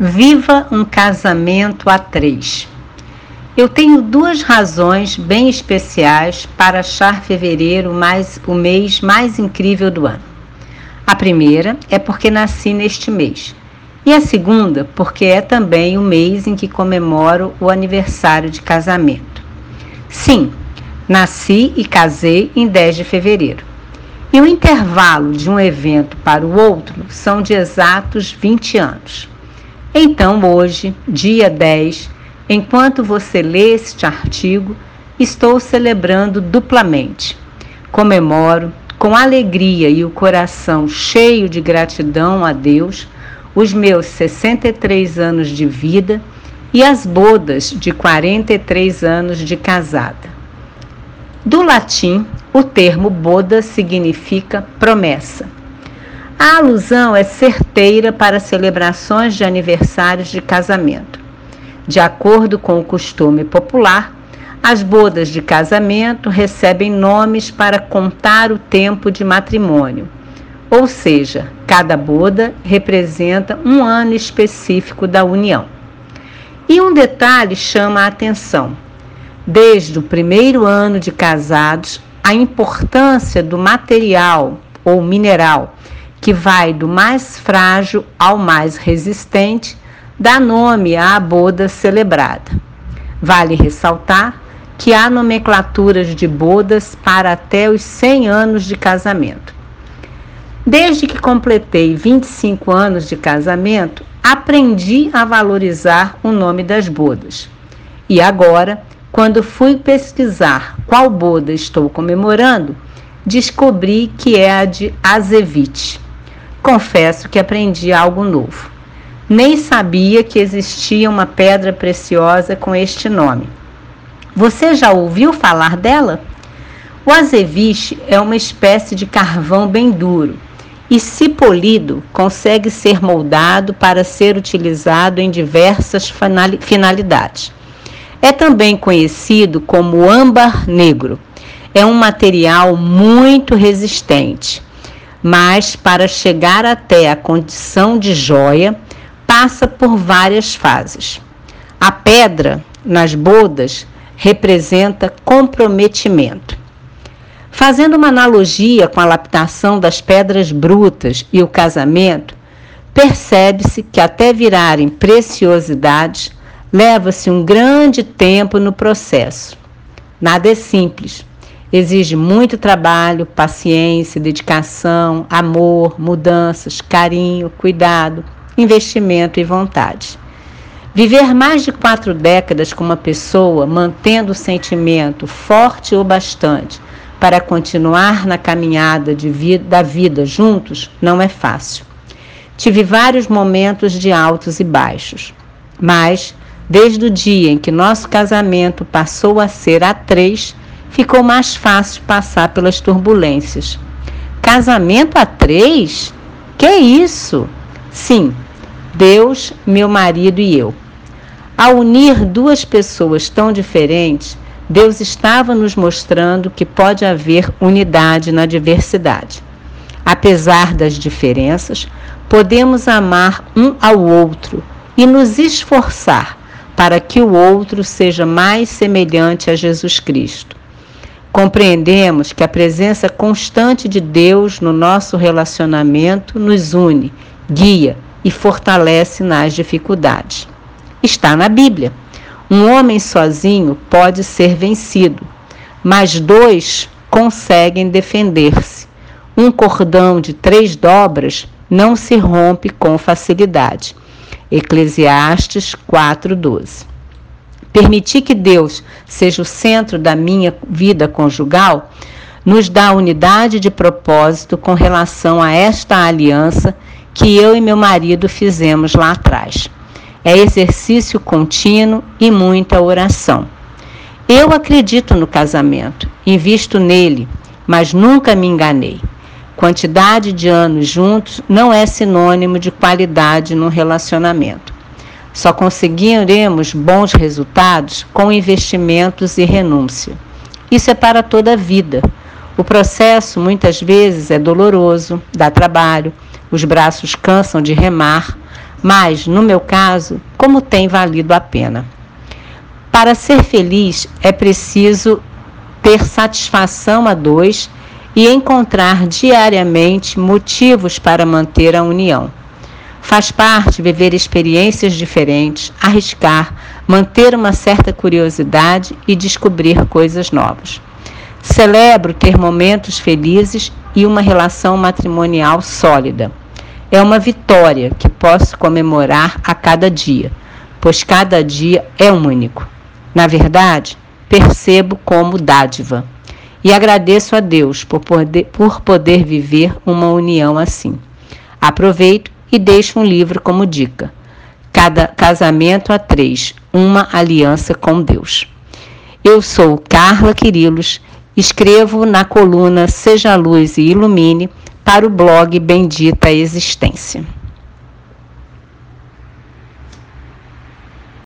Viva um casamento a três. Eu tenho duas razões bem especiais para achar fevereiro mais o mês mais incrível do ano. A primeira é porque nasci neste mês. E a segunda, porque é também o mês em que comemoro o aniversário de casamento. Sim, nasci e casei em 10 de fevereiro. E o intervalo de um evento para o outro são de exatos 20 anos. Então, hoje, dia 10, enquanto você lê este artigo, estou celebrando duplamente. Comemoro, com alegria e o coração cheio de gratidão a Deus, os meus 63 anos de vida e as bodas de 43 anos de casada. Do latim, o termo boda significa promessa. A alusão é certeira para celebrações de aniversários de casamento. De acordo com o costume popular, as bodas de casamento recebem nomes para contar o tempo de matrimônio, ou seja, cada boda representa um ano específico da união. E um detalhe chama a atenção: desde o primeiro ano de casados, a importância do material ou mineral que vai do mais frágil ao mais resistente, dá nome à boda celebrada. Vale ressaltar que há nomenclaturas de bodas para até os 100 anos de casamento. Desde que completei 25 anos de casamento, aprendi a valorizar o nome das bodas. E agora, quando fui pesquisar qual boda estou comemorando, descobri que é a de Azevite confesso que aprendi algo novo. Nem sabia que existia uma pedra preciosa com este nome. Você já ouviu falar dela? O azeviche é uma espécie de carvão bem duro e, se polido, consegue ser moldado para ser utilizado em diversas finalidades. É também conhecido como âmbar negro. É um material muito resistente mas para chegar até a condição de joia, passa por várias fases. A pedra nas bodas representa comprometimento. Fazendo uma analogia com a laptação das pedras brutas e o casamento, percebe-se que até virarem preciosidades, leva-se um grande tempo no processo. Nada é simples. Exige muito trabalho, paciência, dedicação, amor, mudanças, carinho, cuidado, investimento e vontade. Viver mais de quatro décadas com uma pessoa, mantendo o sentimento forte o bastante para continuar na caminhada vida, da vida juntos, não é fácil. Tive vários momentos de altos e baixos, mas desde o dia em que nosso casamento passou a ser a três, ficou mais fácil passar pelas turbulências. Casamento a três? Que isso? Sim, Deus, meu marido e eu. Ao unir duas pessoas tão diferentes, Deus estava nos mostrando que pode haver unidade na diversidade. Apesar das diferenças, podemos amar um ao outro e nos esforçar para que o outro seja mais semelhante a Jesus Cristo. Compreendemos que a presença constante de Deus no nosso relacionamento nos une, guia e fortalece nas dificuldades. Está na Bíblia. Um homem sozinho pode ser vencido, mas dois conseguem defender-se. Um cordão de três dobras não se rompe com facilidade. Eclesiastes 4:12. Permitir que Deus seja o centro da minha vida conjugal nos dá unidade de propósito com relação a esta aliança que eu e meu marido fizemos lá atrás. É exercício contínuo e muita oração. Eu acredito no casamento, invisto nele, mas nunca me enganei. Quantidade de anos juntos não é sinônimo de qualidade no relacionamento. Só conseguiremos bons resultados com investimentos e renúncia. Isso é para toda a vida. O processo muitas vezes é doloroso, dá trabalho, os braços cansam de remar, mas, no meu caso, como tem valido a pena. Para ser feliz é preciso ter satisfação a dois e encontrar diariamente motivos para manter a união. Faz parte viver experiências diferentes, arriscar, manter uma certa curiosidade e descobrir coisas novas. Celebro ter momentos felizes e uma relação matrimonial sólida. É uma vitória que posso comemorar a cada dia, pois cada dia é único. Na verdade, percebo como dádiva e agradeço a Deus por poder, por poder viver uma união assim. Aproveito e deixo um livro como dica. Cada casamento a três, uma aliança com Deus. Eu sou Carla Quirilos, escrevo na coluna Seja Luz e Ilumine para o blog Bendita Existência.